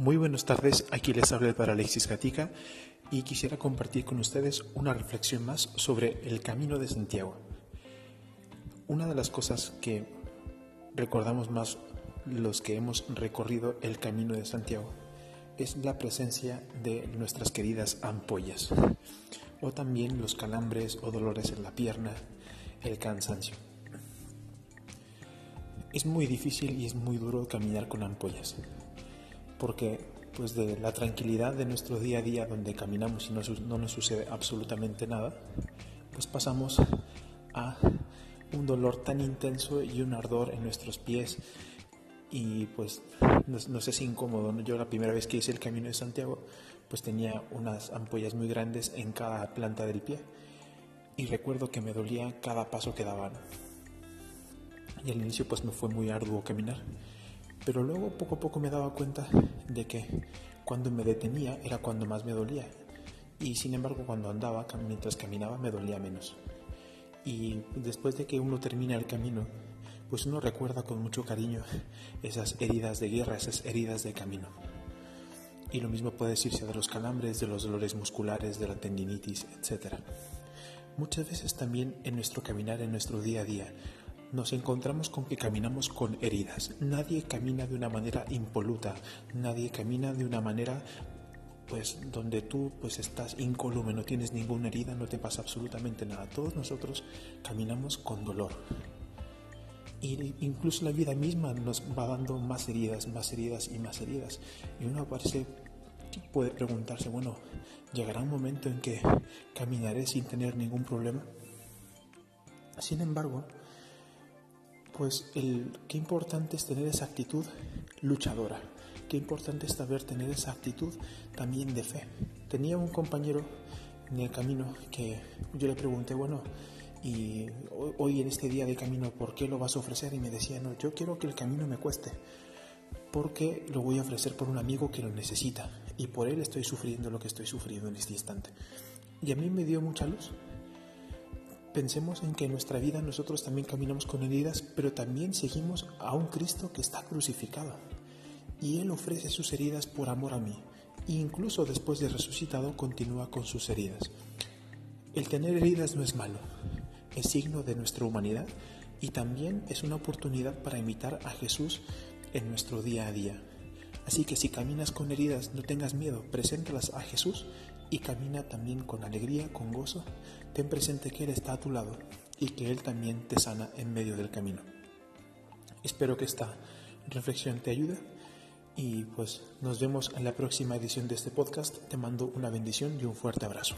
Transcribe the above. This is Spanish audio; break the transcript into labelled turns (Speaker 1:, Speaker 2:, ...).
Speaker 1: Muy buenas tardes, aquí les habla para Alexis Gatica y quisiera compartir con ustedes una reflexión más sobre el camino de Santiago. Una de las cosas que recordamos más los que hemos recorrido el camino de Santiago es la presencia de nuestras queridas ampollas o también los calambres o dolores en la pierna, el cansancio. Es muy difícil y es muy duro caminar con ampollas porque pues de la tranquilidad de nuestro día a día donde caminamos y no, no nos sucede absolutamente nada, pues pasamos a un dolor tan intenso y un ardor en nuestros pies y pues no sé es incómodo. Yo la primera vez que hice el Camino de Santiago pues tenía unas ampollas muy grandes en cada planta del pie y recuerdo que me dolía cada paso que daban. Y al inicio pues me fue muy arduo caminar. Pero luego poco a poco me daba cuenta de que cuando me detenía era cuando más me dolía. Y sin embargo cuando andaba, mientras caminaba, me dolía menos. Y después de que uno termina el camino, pues uno recuerda con mucho cariño esas heridas de guerra, esas heridas de camino. Y lo mismo puede decirse de los calambres, de los dolores musculares, de la tendinitis, etc. Muchas veces también en nuestro caminar, en nuestro día a día, nos encontramos con que caminamos con heridas. Nadie camina de una manera impoluta, nadie camina de una manera pues donde tú pues estás incólume, no tienes ninguna herida, no te pasa absolutamente nada. Todos nosotros caminamos con dolor. Y incluso la vida misma nos va dando más heridas, más heridas y más heridas. Y uno parece puede preguntarse, bueno, ¿llegará un momento en que caminaré sin tener ningún problema? Sin embargo, pues qué importante es tener esa actitud luchadora, qué importante es saber tener esa actitud también de fe. Tenía un compañero en el camino que yo le pregunté, bueno, y hoy en este día de camino, ¿por qué lo vas a ofrecer? Y me decía, no, yo quiero que el camino me cueste, porque lo voy a ofrecer por un amigo que lo necesita, y por él estoy sufriendo lo que estoy sufriendo en este instante. Y a mí me dio mucha luz, Pensemos en que en nuestra vida nosotros también caminamos con heridas, pero también seguimos a un Cristo que está crucificado. Y Él ofrece sus heridas por amor a mí. E incluso después de resucitado continúa con sus heridas. El tener heridas no es malo, es signo de nuestra humanidad y también es una oportunidad para imitar a Jesús en nuestro día a día. Así que si caminas con heridas, no tengas miedo, preséntalas a Jesús y camina también con alegría, con gozo. Ten presente que Él está a tu lado y que Él también te sana en medio del camino. Espero que esta reflexión te ayude y pues nos vemos en la próxima edición de este podcast. Te mando una bendición y un fuerte abrazo.